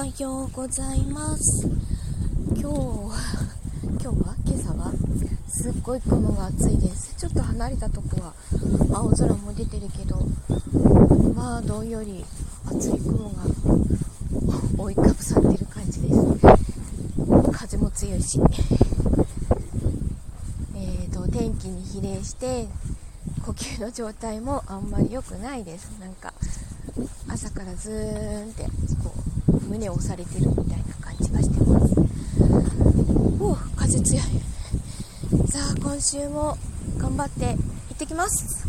はようございます。今日今日は？今朝は？すっごい雲が暑いです。ちょっと離れたとこは青空も出てるけどまあどんより暑い雲が覆いかぶさってる感じです。風も強いし。えーと天気に比例して呼吸の状態もあんまり良くないです。なんか朝からずーんってこう胸を押されてるみたいな感じがしてます。お風強い。さあ今週も頑張って行ってきます。